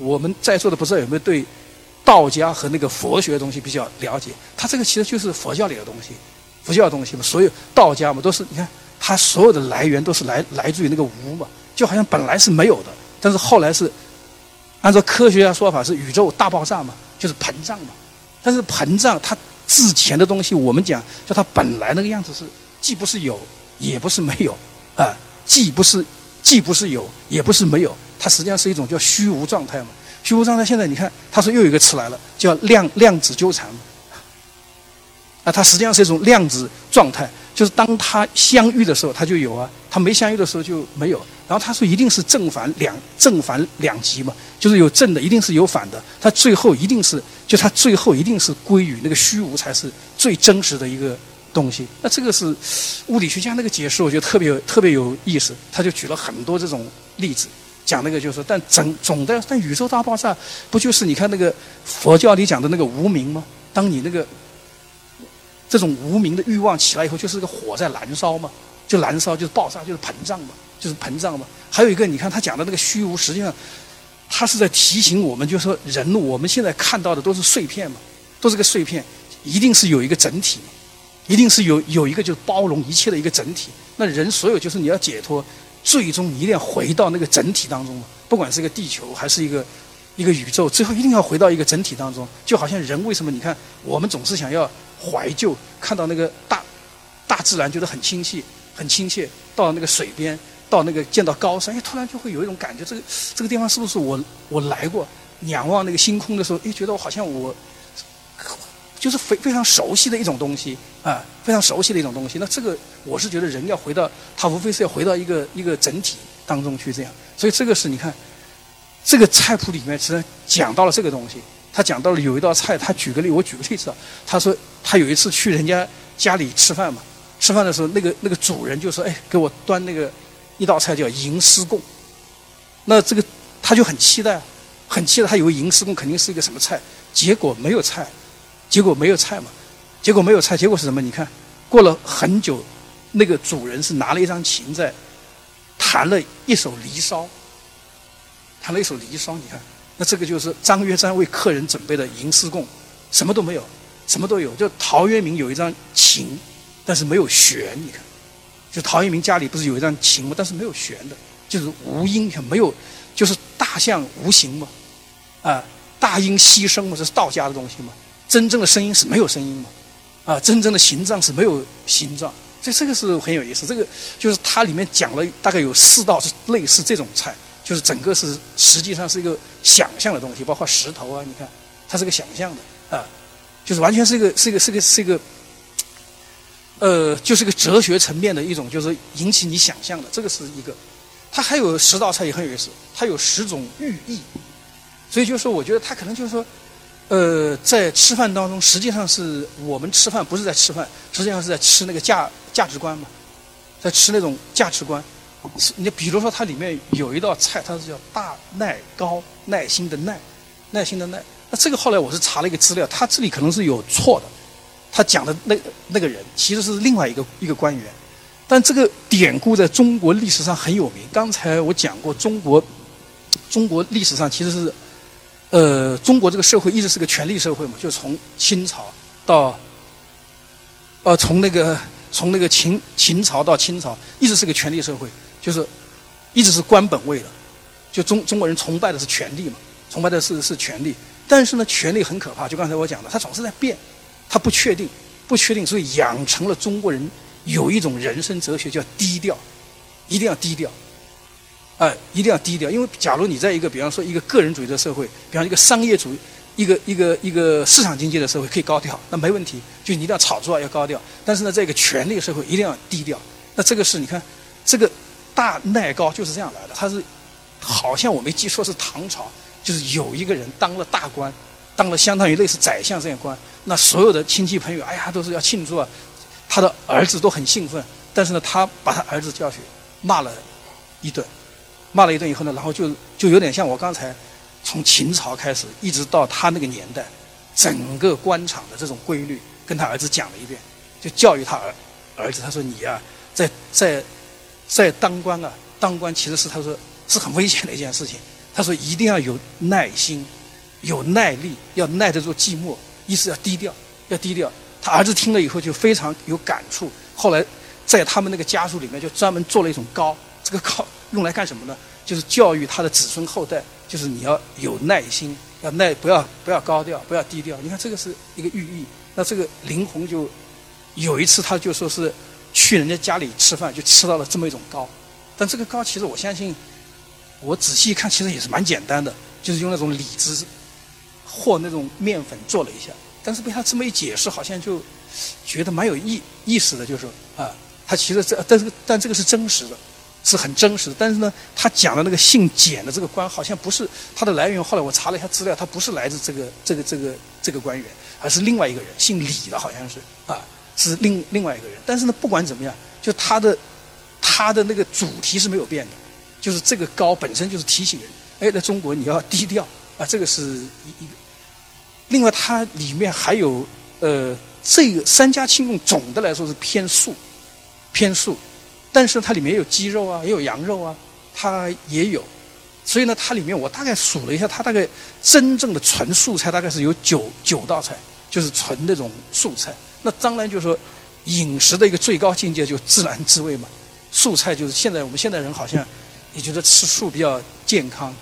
我们在座的不知道有没有对道家和那个佛学的东西比较了解？它这个其实就是佛教里的东西，佛教的东西嘛。所有道家嘛，都是你看，它所有的来源都是来来自于那个无嘛，就好像本来是没有的，但是后来是按照科学家说法是宇宙大爆炸嘛，就是膨胀嘛。但是膨胀它之前的东西，我们讲叫它本来那个样子是既不是有也不是没有啊，既不是既不是有也不是没有。它实际上是一种叫虚无状态嘛，虚无状态。现在你看，他说又有一个词来了，叫量量子纠缠嘛。啊，它实际上是一种量子状态，就是当它相遇的时候，它就有啊；它没相遇的时候就没有。然后他说一定是正反两正反两极嘛，就是有正的，一定是有反的。它最后一定是，就它最后一定是归于那个虚无才是最真实的一个东西。那这个是物理学家那个解释，我觉得特别特别有意思。他就举了很多这种例子。讲那个就是，但整总的，但宇宙大爆炸不就是你看那个佛教里讲的那个无名吗？当你那个这种无名的欲望起来以后，就是个火在燃烧嘛，就燃烧就是爆炸，就是膨胀嘛，就是膨胀嘛。还有一个，你看他讲的那个虚无，实际上他是在提醒我们，就是说人我们现在看到的都是碎片嘛，都是个碎片，一定是有一个整体，一定是有有一个就是包容一切的一个整体。那人所有就是你要解脱。最终一定要回到那个整体当中不管是一个地球还是一个一个宇宙，最后一定要回到一个整体当中。就好像人为什么你看我们总是想要怀旧，看到那个大大自然觉得很亲切，很亲切。到那个水边，到那个见到高山，哎，突然就会有一种感觉，这个这个地方是不是我我来过？仰望那个星空的时候，哎，觉得我好像我。就是非非常熟悉的一种东西啊，非常熟悉的一种东西。那这个我是觉得人要回到，他无非是要回到一个一个整体当中去这样。所以这个是你看，这个菜谱里面其实讲到了这个东西。他讲到了有一道菜，他举个例，我举个例子啊。他说他有一次去人家家里吃饭嘛，吃饭的时候那个那个主人就说：“哎，给我端那个一道菜叫银丝贡。”那这个他就很期待，很期待，他以为银丝贡肯定是一个什么菜，结果没有菜。结果没有菜嘛？结果没有菜，结果是什么？你看，过了很久，那个主人是拿了一张琴在弹了一首《离骚》，弹了一首《离骚》。你看，那这个就是张约章为客人准备的银丝供，什么都没有，什么都有。就陶渊明有一张琴，但是没有弦。你看，就陶渊明家里不是有一张琴吗？但是没有弦的，就是无音，没有，就是大象无形嘛，啊，大音希声嘛，这是道家的东西嘛。真正的声音是没有声音的？啊，真正的形状是没有形状，所以这个是很有意思。这个就是它里面讲了大概有四道是类似这种菜，就是整个是实际上是一个想象的东西，包括石头啊，你看它是个想象的啊，就是完全是一个是一个是一个是一个，呃，就是一个哲学层面的一种，就是引起你想象的。这个是一个，它还有十道菜也很有意思，它有十种寓意，所以就是说，我觉得它可能就是说。呃，在吃饭当中，实际上是我们吃饭不是在吃饭，实际上是在吃那个价价值观嘛，在吃那种价值观。你比如说，它里面有一道菜，它是叫大耐高，耐心的耐，耐心的耐。那这个后来我是查了一个资料，他这里可能是有错的，他讲的那那个人其实是另外一个一个官员，但这个典故在中国历史上很有名。刚才我讲过，中国中国历史上其实是。呃，中国这个社会一直是个权力社会嘛，就从清朝到，呃，从那个从那个秦秦朝到清朝，一直是个权力社会，就是一直是官本位的，就中中国人崇拜的是权力嘛，崇拜的是是权力。但是呢，权力很可怕，就刚才我讲的，它总是在变，它不确定，不确定，所以养成了中国人有一种人生哲学叫低调，一定要低调。哎，一定要低调，因为假如你在一个，比方说一个个人主义的社会，比方一个商业主义、一个一个一个市场经济的社会，可以高调，那没问题，就你一定要炒作要高调。但是呢，这个权力社会一定要低调。那这个是你看，这个大耐高就是这样来的。他是好像我没记错是唐朝，就是有一个人当了大官，当了相当于类似宰相这样官，那所有的亲戚朋友，哎呀，都是要庆祝啊，他的儿子都很兴奋。但是呢，他把他儿子叫去骂了一顿。骂了一顿以后呢，然后就就有点像我刚才从秦朝开始，一直到他那个年代，整个官场的这种规律，跟他儿子讲了一遍，就教育他儿儿子，他说你啊，在在在当官啊，当官其实是他说是很危险的一件事情，他说一定要有耐心，有耐力，要耐得住寂寞，意思要低调，要低调。他儿子听了以后就非常有感触，后来在他们那个家族里面就专门做了一种糕，这个靠用来干什么呢？就是教育他的子孙后代，就是你要有耐心，要耐，不要不要高调，不要低调。你看这个是一个寓意。那这个林红就有一次他就说是去人家家里吃饭，就吃到了这么一种糕，但这个糕其实我相信，我仔细一看其实也是蛮简单的，就是用那种李子或那种面粉做了一下。但是被他这么一解释，好像就觉得蛮有意意思的，就是啊，他其实这，但是但这个是真实的，是很真实的。但是呢，他讲的那个姓简的这个官，好像不是他的来源。后来我查了一下资料，他不是来自这个这个这个这个官员，而是另外一个人，姓李的，好像是啊，是另另外一个人。但是呢，不管怎么样，就他的他的那个主题是没有变的，就是这个高本身就是提醒人，哎，在中国你要低调啊，这个是一一个。另外，它里面还有，呃，这个三家庆供总的来说是偏素，偏素，但是它里面有鸡肉啊，也有羊肉啊，它也有，所以呢，它里面我大概数了一下，它大概真正的纯素菜大概是有九九道菜，就是纯那种素菜。那当然就是说，饮食的一个最高境界就自然滋味嘛。素菜就是现在我们现代人好像也觉得吃素比较健康。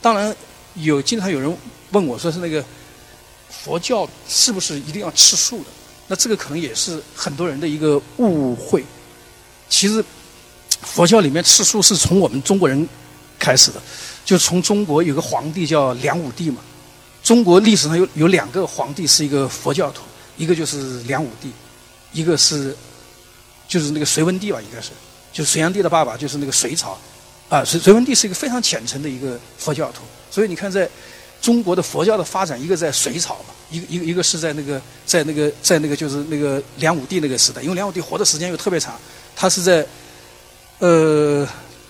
当然有经常有人问我说是那个。佛教是不是一定要吃素的？那这个可能也是很多人的一个误会。其实，佛教里面吃素是从我们中国人开始的，就从中国有个皇帝叫梁武帝嘛。中国历史上有有两个皇帝是一个佛教徒，一个就是梁武帝，一个是就是那个隋文帝吧，应该是，就隋炀帝的爸爸就是那个隋朝，啊，隋隋文帝是一个非常虔诚的一个佛教徒，所以你看在。中国的佛教的发展，一个在隋朝嘛，一个一个一个是在那个在那个在那个就是那个梁武帝那个时代，因为梁武帝活的时间又特别长，他是在，呃，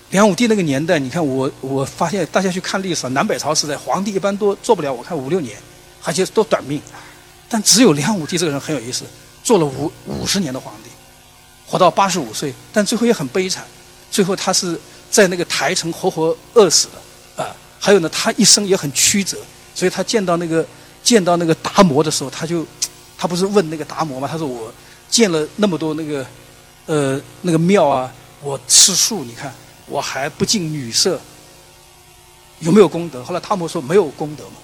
梁武帝那个年代，你看我我发现大家去看历史，南北朝时代皇帝一般都做不了，我看五六年，而且都短命，但只有梁武帝这个人很有意思，做了五五十年的皇帝，活到八十五岁，但最后也很悲惨，最后他是在那个台城活活饿死的啊。还有呢，他一生也很曲折，所以他见到那个见到那个达摩的时候，他就他不是问那个达摩吗？他说我见了那么多那个呃那个庙啊，我吃素，你看我还不近女色，有没有功德？后来达摩说没有功德嘛，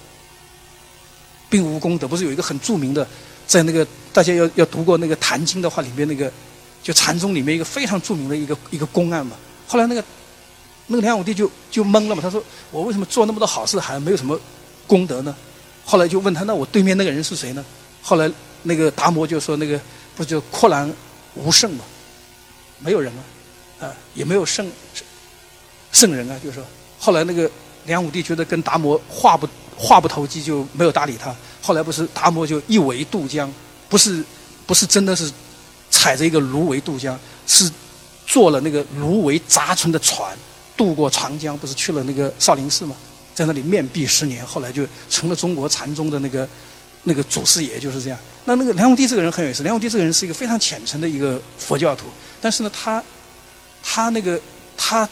并无功德。不是有一个很著名的，在那个大家要要读过那个《坛经》的话，里面那个就禅宗里面一个非常著名的一个一个公案嘛。后来那个。那个梁武帝就就懵了嘛，他说：“我为什么做那么多好事还没有什么功德呢？”后来就问他：“那我对面那个人是谁呢？”后来那个达摩就说：“那个不就阔然无圣嘛，没有人啊，啊也没有圣圣人啊。”就是说，后来那个梁武帝觉得跟达摩话不话不投机，就没有搭理他。后来不是达摩就一苇渡江，不是不是真的是踩着一个芦苇渡江，是坐了那个芦苇杂成的船。渡过长江，不是去了那个少林寺吗？在那里面壁十年，后来就成了中国禅宗的那个那个祖师爷，就是这样。那那个梁武帝这个人很有意思，梁武帝这个人是一个非常虔诚的一个佛教徒，但是呢，他他那个他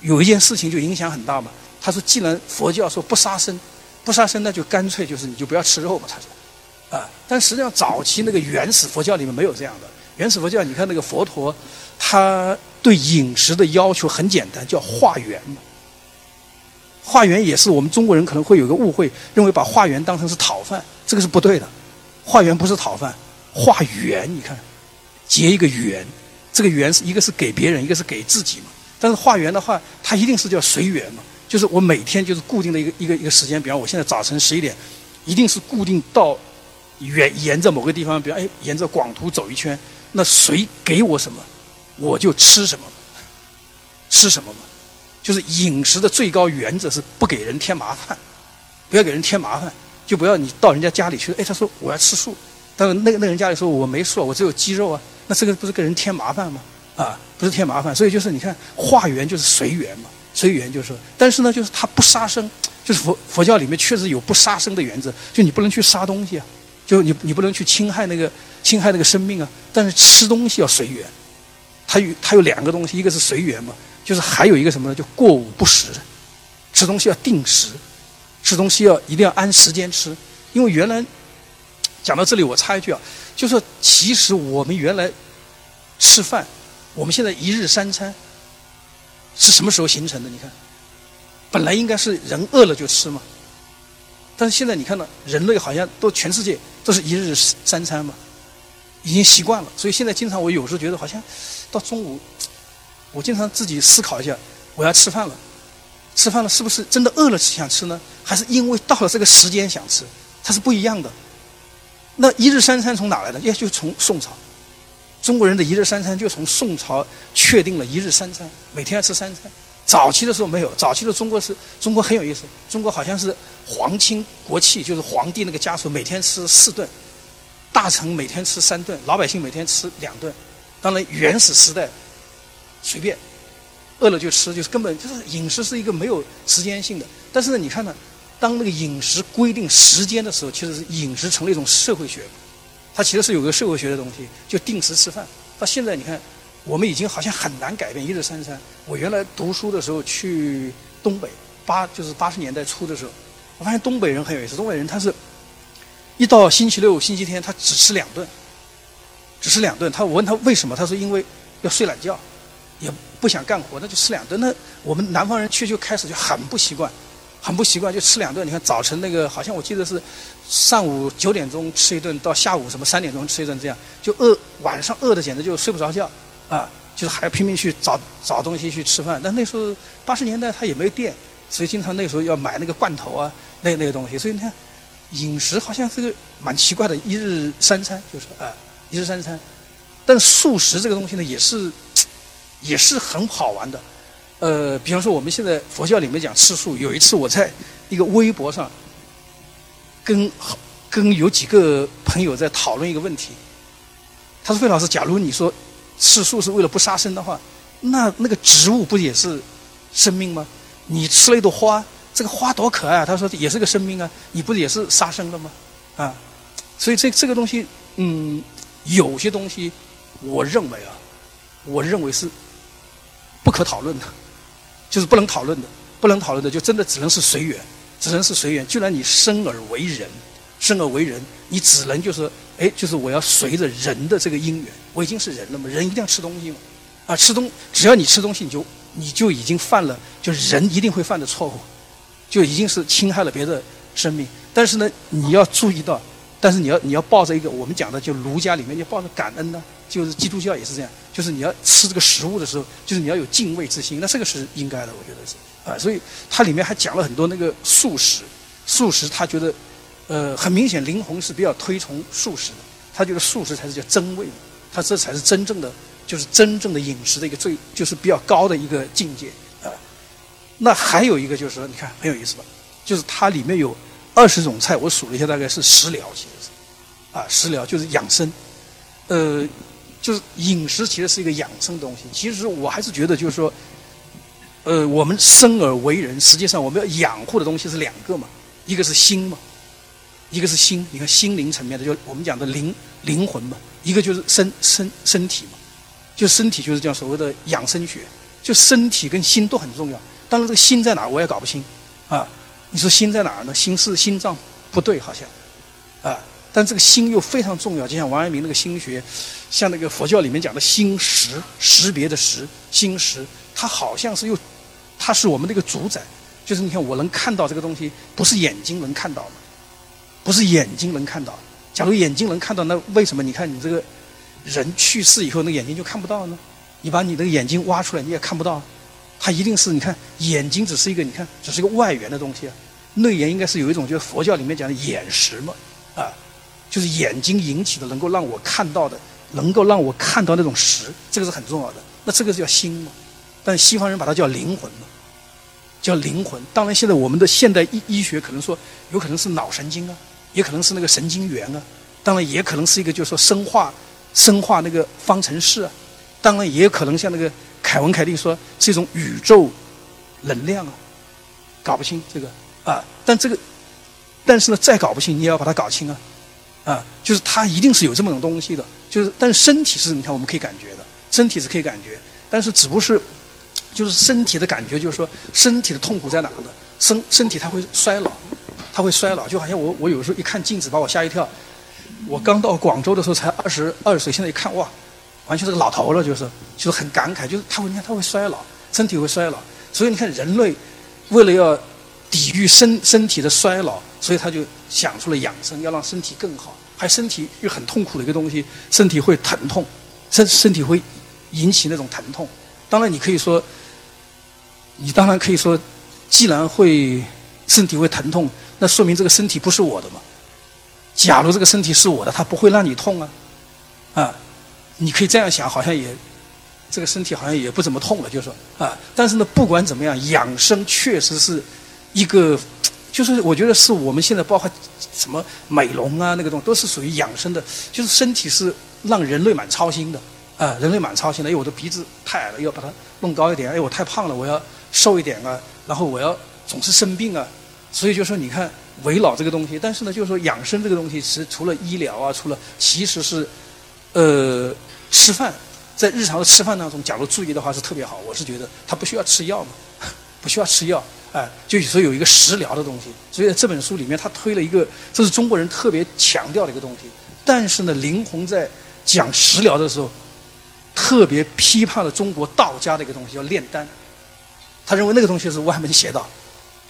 有一件事情就影响很大嘛。他说，既然佛教说不杀生，不杀生，那就干脆就是你就不要吃肉嘛。他说，啊，但实际上早期那个原始佛教里面没有这样的。原始佛教，你看那个佛陀，他。对饮食的要求很简单，叫化缘嘛。化缘也是我们中国人可能会有个误会，认为把化缘当成是讨饭，这个是不对的。化缘不是讨饭，化缘你看，结一个缘，这个缘是一个是给别人，一个是给自己嘛。但是化缘的话，它一定是叫随缘嘛，就是我每天就是固定的一个一个一个时间，比方我现在早晨十一点，一定是固定到沿沿着某个地方，比方哎沿着广图走一圈，那谁给我什么？我就吃什么，吃什么嘛，就是饮食的最高原则是不给人添麻烦，不要给人添麻烦，就不要你到人家家里去。哎，他说我要吃素，但是那个那人家里说我没素，我只有鸡肉啊，那这个不是给人添麻烦吗？啊，不是添麻烦，所以就是你看化缘就是随缘嘛，随缘就是，但是呢，就是他不杀生，就是佛佛教里面确实有不杀生的原则，就你不能去杀东西啊，就你你不能去侵害那个侵害那个生命啊，但是吃东西要随缘。它有它有两个东西，一个是随缘嘛，就是还有一个什么呢？就过午不食，吃东西要定时，吃东西要一定要按时间吃。因为原来讲到这里，我插一句啊，就说其实我们原来吃饭，我们现在一日三餐是什么时候形成的？你看，本来应该是人饿了就吃嘛，但是现在你看到人类好像都全世界都是一日三餐嘛，已经习惯了。所以现在经常我有时候觉得好像到中午，我经常自己思考一下，我要吃饭了，吃饭了是不是真的饿了想吃呢？还是因为到了这个时间想吃？它是不一样的。那一日三餐从哪来的？也就从宋朝，中国人的一日三餐就从宋朝确定了一日三餐，每天要吃三餐。早期的时候没有，早期的中国是中国很有意思，中国好像是皇亲国戚，就是皇帝那个家属每天吃四顿，大臣每天吃三顿，老百姓每天吃两顿。当然原始时代随便，饿了就吃，就是根本就是饮食是一个没有时间性的。但是呢，你看呢？当那个饮食规定时间的时候，其实是饮食成了一种社会学，它其实是有个社会学的东西，就定时吃饭。到现在你看，我们已经好像很难改变一日三餐。我原来读书的时候去东北，八就是八十年代初的时候，我发现东北人很有意思。东北人他是，一到星期六、星期天，他只吃两顿，只吃两顿。他我问他为什么，他说因为要睡懒觉，也不想干活，那就吃两顿。那我们南方人去就开始就很不习惯。很不习惯，就吃两顿。你看早晨那个，好像我记得是上午九点钟吃一顿，到下午什么三点钟吃一顿，这样就饿。晚上饿的简直就睡不着觉，啊，就是还拼命去找找东西去吃饭。但那时候八十年代他也没电，所以经常那时候要买那个罐头啊，那那个东西。所以你看，饮食好像是个蛮奇怪的，一日三餐就是啊，一日三餐。但素食这个东西呢，也是也是很好玩的。呃，比方说我们现在佛教里面讲吃素，有一次我在一个微博上跟跟有几个朋友在讨论一个问题。他说：“费老师，假如你说吃素是为了不杀生的话，那那个植物不也是生命吗？你吃了一朵花，这个花多可爱啊！他说也是个生命啊，你不也是杀生了吗？啊，所以这这个东西，嗯，有些东西，我认为啊，我认为是不可讨论的。”就是不能讨论的，不能讨论的，就真的只能是随缘，只能是随缘。既然你生而为人，生而为人，你只能就是，哎，就是我要随着人的这个因缘。我已经是人了嘛，人一定要吃东西嘛，啊，吃东，只要你吃东西，你就你就已经犯了，就是人一定会犯的错误，就已经是侵害了别的生命。但是呢，你要注意到，但是你要你要抱着一个我们讲的，就儒家里面要抱着感恩呢。就是基督教也是这样，就是你要吃这个食物的时候，就是你要有敬畏之心，那这个是应该的，我觉得是啊。所以它里面还讲了很多那个素食，素食他觉得，呃，很明显灵魂是比较推崇素食的，他觉得素食才是叫真味，他这才是真正的，就是真正的饮食的一个最，就是比较高的一个境界啊。那还有一个就是说，你看很有意思吧，就是它里面有二十种菜，我数了一下，大概是食疗，其实是啊，食疗就是养生，呃。就是饮食其实是一个养生东西。其实我还是觉得，就是说，呃，我们生而为人，实际上我们要养护的东西是两个嘛，一个是心嘛，一个是心。你看心灵层面的，就我们讲的灵灵魂嘛，一个就是身身身体嘛，就身体就是叫所谓的养生学，就身体跟心都很重要。当然这个心在哪我也搞不清啊。你说心在哪儿呢？心是心脏不对，好像啊。但这个心又非常重要，就像王阳明那个心学，像那个佛教里面讲的心识，识别的识，心识，它好像是又，它是我们那个主宰，就是你看我能看到这个东西，不是眼睛能看到吗？不是眼睛能看到。假如眼睛能看到，那为什么你看你这个人去世以后，那眼睛就看不到呢？你把你那个眼睛挖出来，你也看不到。它一定是你看眼睛只是一个你看只是一个外缘的东西啊，内缘应该是有一种就是佛教里面讲的眼识嘛，啊。就是眼睛引起的，能够让我看到的，能够让我看到那种识，这个是很重要的。那这个叫心嘛？但西方人把它叫灵魂嘛，叫灵魂。当然，现在我们的现代医医学可能说，有可能是脑神经啊，也可能是那个神经元啊，当然也可能是一个就是说生化生化那个方程式啊，当然也有可能像那个凯文凯利说是一种宇宙能量啊，搞不清这个啊。但这个，但是呢，再搞不清，你也要把它搞清啊。啊，就是它一定是有这么种东西的，就是但是身体是你看我们可以感觉的，身体是可以感觉，但是只不过是就是身体的感觉，就是说身体的痛苦在哪呢？身身体它会衰老，它会衰老，就好像我我有时候一看镜子把我吓一跳。我刚到广州的时候才二十二岁，现在一看哇，完全是个老头了，就是就是很感慨，就是他会你看他会衰老，身体会衰老，所以你看人类为了要抵御身身体的衰老，所以他就想出了养生，要让身体更好。还身体又很痛苦的一个东西，身体会疼痛，身身体会引起那种疼痛。当然你可以说，你当然可以说，既然会身体会疼痛，那说明这个身体不是我的嘛。假如这个身体是我的，它不会让你痛啊，啊，你可以这样想，好像也，这个身体好像也不怎么痛了，就是说啊。但是呢，不管怎么样，养生确实是一个，就是我觉得是我们现在包括什么美容啊，那个东西都是属于养生的，就是身体是让人类蛮操心的啊，人类蛮操心的。哎，我的鼻子太矮了，要把它弄高一点；哎，我太胖了，我要瘦一点啊。然后我要总是生病啊，所以就说你看。围绕这个东西，但是呢，就是说养生这个东西，是除了医疗啊，除了其实是，呃，吃饭，在日常的吃饭当中，假如注意的话是特别好。我是觉得他不需要吃药嘛，不需要吃药，哎，就所以有一个食疗的东西。所以在这本书里面，他推了一个，这是中国人特别强调的一个东西。但是呢，林洪在讲食疗的时候，特别批判了中国道家的一个东西，叫炼丹。他认为那个东西是歪门邪道。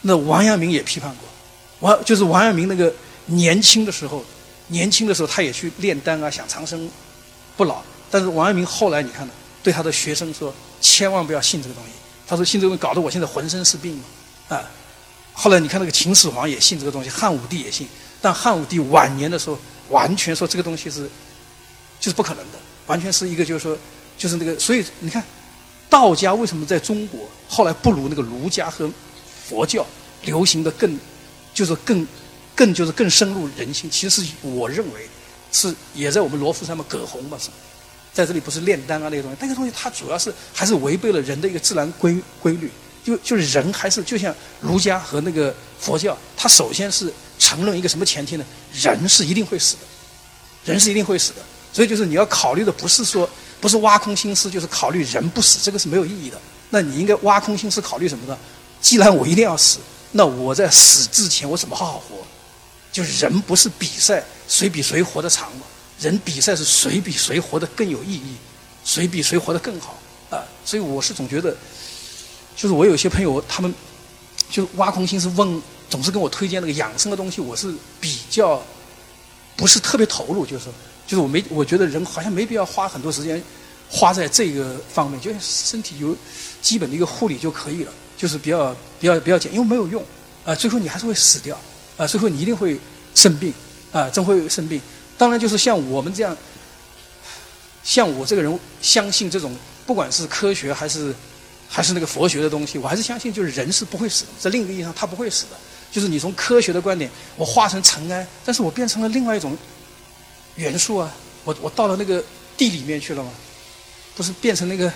那王阳明也批判过。王就是王阳明那个年轻的时候，年轻的时候他也去炼丹啊，想长生不老。但是王阳明后来你看呢，对他的学生说，千万不要信这个东西。他说信这个东西搞得我现在浑身是病嘛，啊。后来你看那个秦始皇也信这个东西，汉武帝也信。但汉武帝晚年的时候，完全说这个东西是就是不可能的，完全是一个就是说就是那个。所以你看，道家为什么在中国后来不如那个儒家和佛教流行的更？就是更，更就是更深入人心。其实我认为，是也在我们罗浮山嘛，葛洪嘛是，在这里不是炼丹啊那些东西，那个东西它主要是还是违背了人的一个自然规规律。就就是人还是就像儒家和那个佛教，它首先是承认一个什么前提呢？人是一定会死的，人是一定会死的。所以就是你要考虑的不是说不是挖空心思，就是考虑人不死，这个是没有意义的。那你应该挖空心思考虑什么呢？既然我一定要死。那我在死之前，我怎么好好活？就是人不是比赛谁比谁活得长嘛？人比赛是谁比谁活得更有意义，谁比谁活得更好啊？所以我是总觉得，就是我有些朋友他们就挖空心思问，总是跟我推荐那个养生的东西，我是比较不是特别投入，就是就是我没我觉得人好像没必要花很多时间花在这个方面，就身体有基本的一个护理就可以了。就是比较比较比较简，因为没有用，啊，最后你还是会死掉，啊，最后你一定会生病，啊，真会生病。当然，就是像我们这样，像我这个人相信这种，不管是科学还是还是那个佛学的东西，我还是相信，就是人是不会死的，在另一个意义上，他不会死的。就是你从科学的观点，我化成尘埃，但是我变成了另外一种元素啊，我我到了那个地里面去了吗？不是变成那个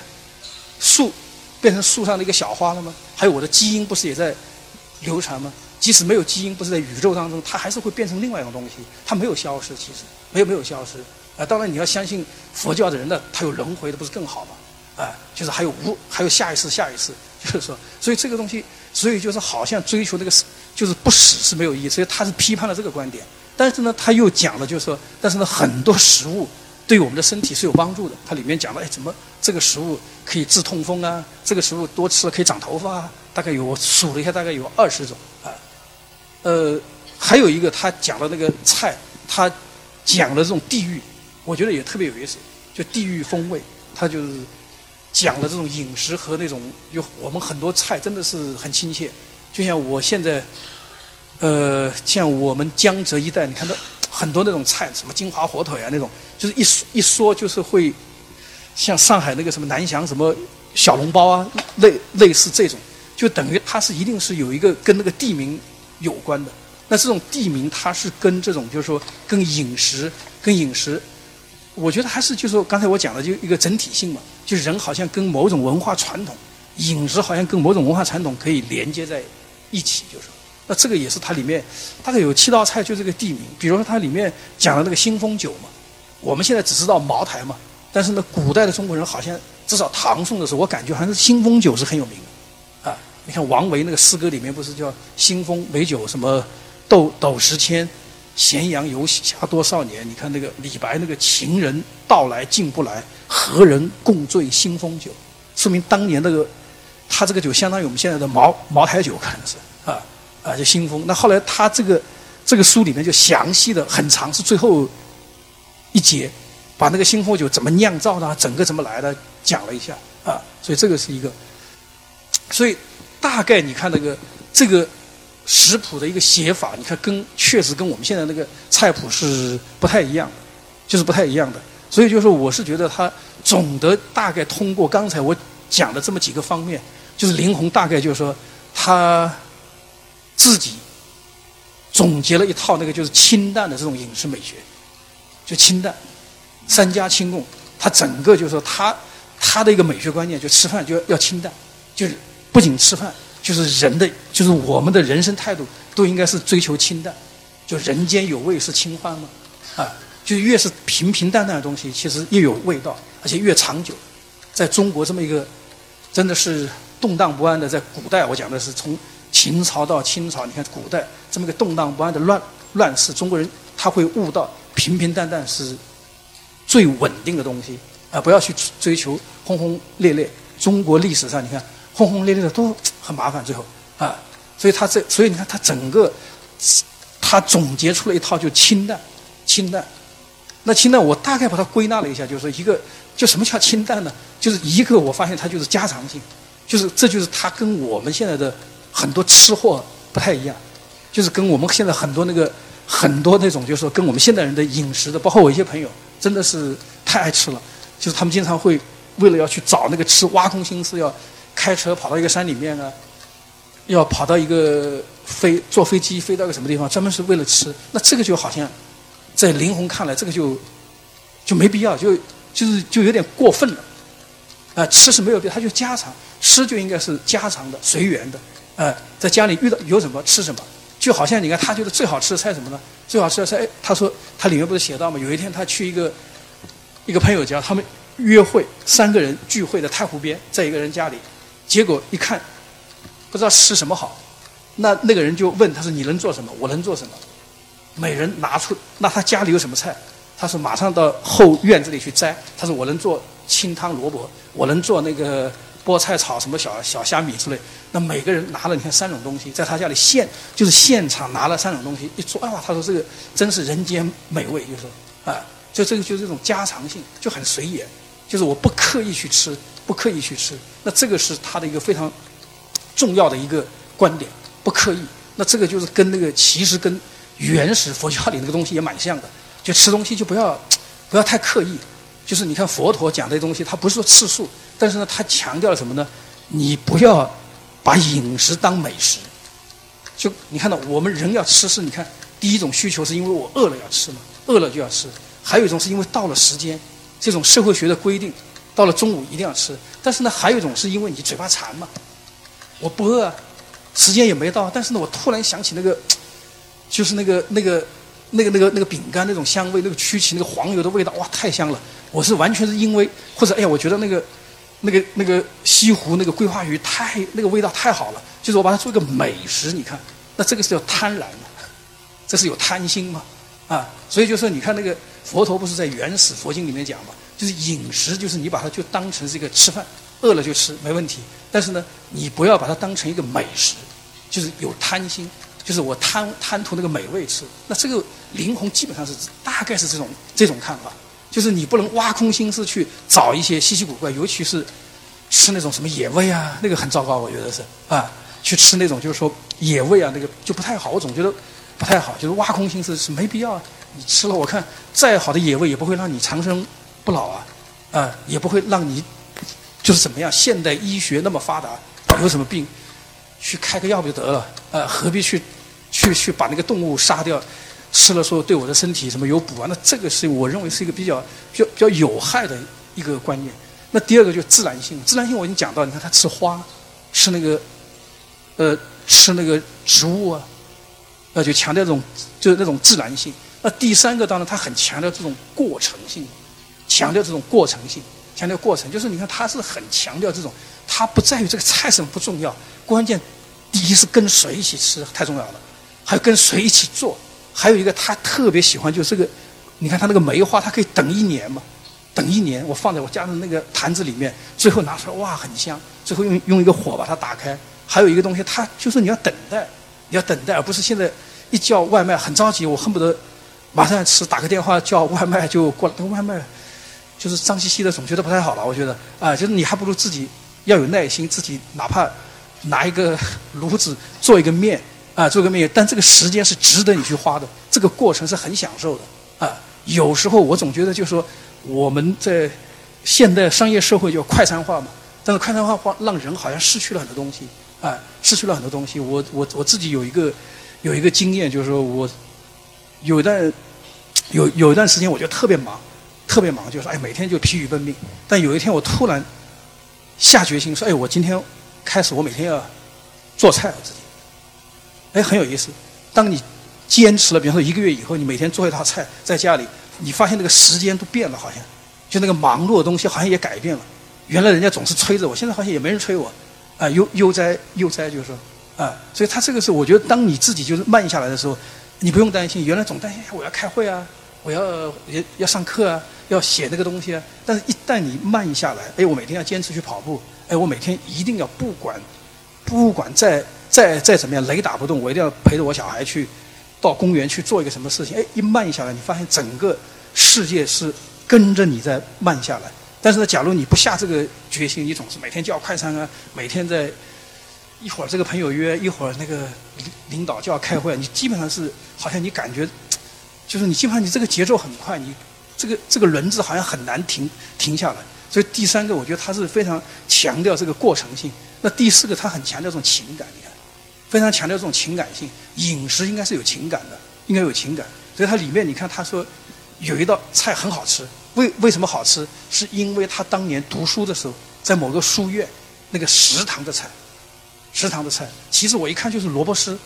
树。变成树上的一个小花了吗？还有我的基因不是也在流传吗？即使没有基因，不是在宇宙当中，它还是会变成另外一种东西，它没有消失，其实没有没有消失。啊，当然你要相信佛教的人呢，他有轮回的，不是更好吗？啊，就是还有无还有下一次下一次，就是说，所以这个东西，所以就是好像追求那个死，就是不死是没有意义。所以他是批判了这个观点，但是呢，他又讲了，就是说，但是呢，很多食物。对我们的身体是有帮助的。它里面讲了，哎，怎么这个食物可以治痛风啊？这个食物多吃了可以长头发啊？大概有我数了一下，大概有二十种啊。呃，还有一个他讲的那个菜，他讲的这种地域，我觉得也特别有意思，就地域风味。他就是讲的这种饮食和那种，有我们很多菜真的是很亲切。就像我现在，呃，像我们江浙一带，你看到。很多那种菜，什么金华火腿啊，那种就是一说一说就是会，像上海那个什么南翔什么小笼包啊，类类似这种，就等于它是一定是有一个跟那个地名有关的。那这种地名它是跟这种就是说跟饮食跟饮食，我觉得还是就是说刚才我讲的就一个整体性嘛，就是人好像跟某种文化传统，饮食好像跟某种文化传统可以连接在一起，就是。那这个也是它里面大概有七道菜，就这个地名。比如说它里面讲的那个新丰酒嘛，我们现在只知道茅台嘛，但是呢，古代的中国人好像至少唐宋的时候，我感觉好像是新丰酒是很有名的，你看王维那个诗歌里面不是叫“新丰美酒什么斗斗十千，咸阳游侠多少年”？你看那个李白那个“情人到来竟不来，何人共醉新丰酒”，说明当年那个他这个酒相当于我们现在的茅茅台酒，可能是啊啊，就新丰。那后来他这个。这个书里面就详细的很长，是最后一节，把那个新丰酒怎么酿造的，整个怎么来的讲了一下啊。所以这个是一个，所以大概你看那个这个食谱的一个写法，你看跟确实跟我们现在那个菜谱是不太一样的，就是不太一样的。所以就是，我是觉得他总的大概通过刚才我讲的这么几个方面，就是林红大概就是说他自己。总结了一套那个就是清淡的这种饮食美学，就清淡，三家清供，他整个就是说他他的一个美学观念，就吃饭就要要清淡，就是不仅吃饭，就是人的就是我们的人生态度都应该是追求清淡，就人间有味是清欢嘛，啊，就越是平平淡淡的东西，其实越有味道，而且越长久。在中国这么一个真的是动荡不安的，在古代我讲的是从。秦朝到清朝，你看古代这么个动荡不安的乱乱世，中国人他会悟到平平淡淡是最稳定的东西啊！不要去追求轰轰烈烈。中国历史上，你看轰轰烈烈的都很麻烦，最后啊，所以他这，所以你看他整个他总结出了一套就清淡，清淡。那清淡，我大概把它归纳了一下，就是一个就什么叫清淡呢？就是一个，我发现它就是家常性，就是这就是它跟我们现在的。很多吃货不太一样，就是跟我们现在很多那个很多那种，就是说跟我们现代人的饮食的，包括我一些朋友，真的是太爱吃了。就是他们经常会为了要去找那个吃，挖空心思要开车跑到一个山里面啊，要跑到一个飞坐飞机飞到一个什么地方，专门是为了吃。那这个就好像在林红看来，这个就就没必要，就就是就有点过分了。啊，吃是没有必要，他就家常吃就应该是家常的、随缘的。呃，在家里遇到有什么吃什么，就好像你看他觉得最好吃的菜什么呢？最好吃的菜，哎，他说他里面不是写到吗？有一天他去一个一个朋友家，他们约会，三个人聚会在太湖边，在一个人家里，结果一看不知道吃什么好，那那个人就问他说：“你能做什么？我能做什么？”每人拿出那他家里有什么菜？他说：“马上到后院子里去摘。”他说：“我能做清汤萝卜，我能做那个。”菠菜炒什么小小虾米之类，那每个人拿了你看三种东西，在他家里现就是现场拿了三种东西一做，啊，他说这个真是人间美味，就说啊，就这个就是这种家常性，就很随缘，就是我不刻意去吃，不刻意去吃，那这个是他的一个非常重要的一个观点，不刻意。那这个就是跟那个其实跟原始佛教里那个东西也蛮像的，就吃东西就不要不要太刻意。就是你看佛陀讲这些东西，他不是说吃素，但是呢，他强调了什么呢？你不要把饮食当美食。就你看到我们人要吃，是你看第一种需求是因为我饿了要吃嘛，饿了就要吃；还有一种是因为到了时间，这种社会学的规定，到了中午一定要吃。但是呢，还有一种是因为你嘴巴馋嘛，我不饿，时间也没到，但是呢，我突然想起那个，就是那个那个那个那个那个饼干那种香味，那个曲奇那个黄油的味道，哇，太香了。我是完全是因为，或者哎呀，我觉得那个、那个、那个西湖那个桂花鱼太那个味道太好了，就是我把它做一个美食。你看，那这个是叫贪婪嘛？这是有贪心嘛？啊，所以就是你看那个佛陀不是在原始佛经里面讲嘛，就是饮食就是你把它就当成是一个吃饭，饿了就吃没问题，但是呢，你不要把它当成一个美食，就是有贪心，就是我贪贪图那个美味吃。那这个灵魂基本上是大概是这种这种看法。就是你不能挖空心思去找一些稀奇古怪，尤其是吃那种什么野味啊，那个很糟糕，我觉得是啊，去吃那种就是说野味啊，那个就不太好。我总觉得不太好，就是挖空心思是没必要。你吃了，我看再好的野味也不会让你长生不老啊，啊，也不会让你就是怎么样。现代医学那么发达，有什么病去开个药不就得了？啊，何必去去去把那个动物杀掉？吃了说对我的身体什么有补啊？那这个是我认为是一个比较比较比较有害的一个观念。那第二个就自然性，自然性我已经讲到，你看他吃花，吃那个，呃，吃那个植物啊，那就强调这种就是那种自然性。那第三个当然他很强调这种过程性，强调这种过程性，强调过程，就是你看他是很强调这种，他不在于这个菜什么不重要，关键第一是跟谁一起吃太重要了，还有跟谁一起做，还有一个他特别喜欢就是这个，你看他那个梅花，他可以等一年嘛，等一年，我放在我家的那个坛子里面，最后拿出来哇很香，最后用用一个火把它打开，还有一个东西，他就是你要等待，你要等待，而不是现在一叫外卖很着急，我恨不得。马上吃，打个电话叫外卖就过来。那外卖就是脏兮兮的，总觉得不太好了。我觉得啊，就是你还不如自己要有耐心，自己哪怕拿一个 炉子做一个面啊，做个面。但这个时间是值得你去花的，这个过程是很享受的啊。有时候我总觉得，就是说我们在现代商业社会就快餐化嘛，但是快餐化化让人好像失去了很多东西啊，失去了很多东西。我我我自己有一个有一个经验，就是说我有一段。有有一段时间，我就特别忙，特别忙，就是哎，每天就疲于奔命。但有一天，我突然下决心说：“哎，我今天开始，我每天要做菜我自己。”哎，很有意思。当你坚持了，比方说一个月以后，你每天做一道菜在家里，你发现那个时间都变了，好像就那个忙碌的东西好像也改变了。原来人家总是催着我，现在好像也没人催我。啊，悠悠哉悠哉，就是说啊，所以他这个是我觉得，当你自己就是慢下来的时候。你不用担心，原来总担心我要开会啊，我要要要上课啊，要写那个东西啊。但是，一旦你慢下来，哎，我每天要坚持去跑步，哎，我每天一定要不管不管再再再怎么样雷打不动，我一定要陪着我小孩去到公园去做一个什么事情。哎，一慢下来，你发现整个世界是跟着你在慢下来。但是呢，假如你不下这个决心，你总是每天叫快餐啊，每天在。一会儿这个朋友约，一会儿那个领领导就要开会，你基本上是好像你感觉，就是你基本上你这个节奏很快，你这个这个轮子好像很难停停下来。所以第三个，我觉得他是非常强调这个过程性。那第四个，他很强调这种情感，你看，非常强调这种情感性。饮食应该是有情感的，应该有情感。所以它里面你看，他说有一道菜很好吃，为为什么好吃？是因为他当年读书的时候，在某个书院那个食堂的菜。食堂的菜，其实我一看就是萝卜丝，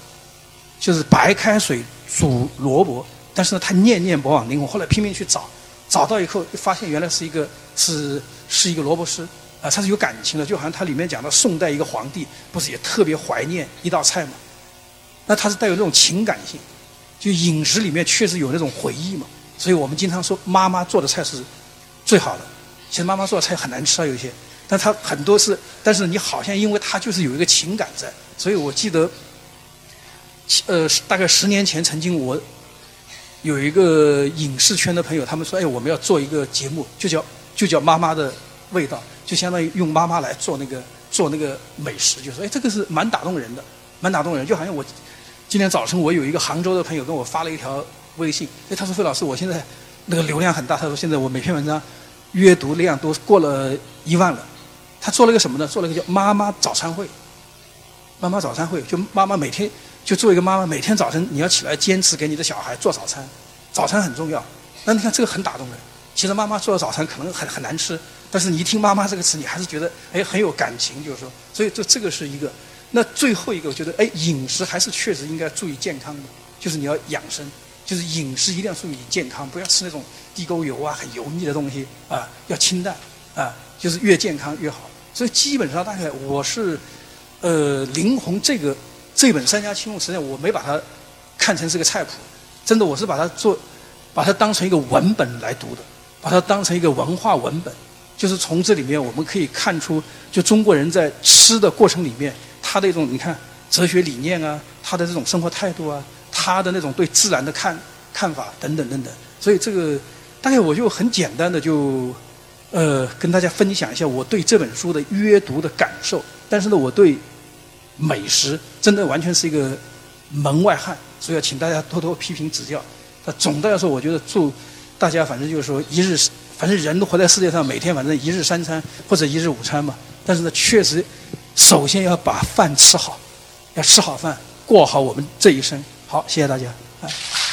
就是白开水煮萝卜。但是呢，他念念不忘灵魂，后来拼命去找，找到以后发现原来是一个是是一个萝卜丝啊，它是有感情的，就好像它里面讲到宋代一个皇帝不是也特别怀念一道菜嘛？那它是带有这种情感性，就饮食里面确实有那种回忆嘛。所以我们经常说妈妈做的菜是最好的，其实妈妈做的菜很难吃啊，有些。但他很多是，但是你好像因为他就是有一个情感在，所以我记得，呃，大概十年前曾经我有一个影视圈的朋友，他们说，哎，我们要做一个节目，就叫就叫妈妈的味道，就相当于用妈妈来做那个做那个美食，就说，哎，这个是蛮打动人的，蛮打动人，就好像我今天早晨我有一个杭州的朋友跟我发了一条微信，哎，他说费老师，我现在那个流量很大，他说现在我每篇文章阅读量都过了一万了。他做了个什么呢？做了个叫“妈妈早餐会”。妈妈早餐会，就妈妈每天就做一个妈妈，每天早晨你要起来坚持给你的小孩做早餐，早餐很重要。那你看这个很打动人。其实妈妈做的早餐可能很很难吃，但是你一听“妈妈”这个词，你还是觉得哎很有感情，就是说，所以这这个是一个。那最后一个，我觉得哎饮食还是确实应该注意健康的，就是你要养生，就是饮食一定要注意健康，不要吃那种地沟油啊、很油腻的东西啊，要清淡啊。就是越健康越好，所以基本上大概我是，呃，林红这个这本《三家青目》，实际上我没把它看成是个菜谱，真的我是把它做，把它当成一个文本来读的，把它当成一个文化文本，就是从这里面我们可以看出，就中国人在吃的过程里面，他的一种你看哲学理念啊，他的这种生活态度啊，他的那种对自然的看看法等等等等，所以这个大概我就很简单的就。呃，跟大家分享一下我对这本书的阅读的感受。但是呢，我对美食真的完全是一个门外汉，所以要请大家多多批评指教。那总的来说，我觉得祝大家反正就是说一日，反正人都活在世界上，每天反正一日三餐或者一日午餐嘛。但是呢，确实首先要把饭吃好，要吃好饭，过好我们这一生。好，谢谢大家。哎。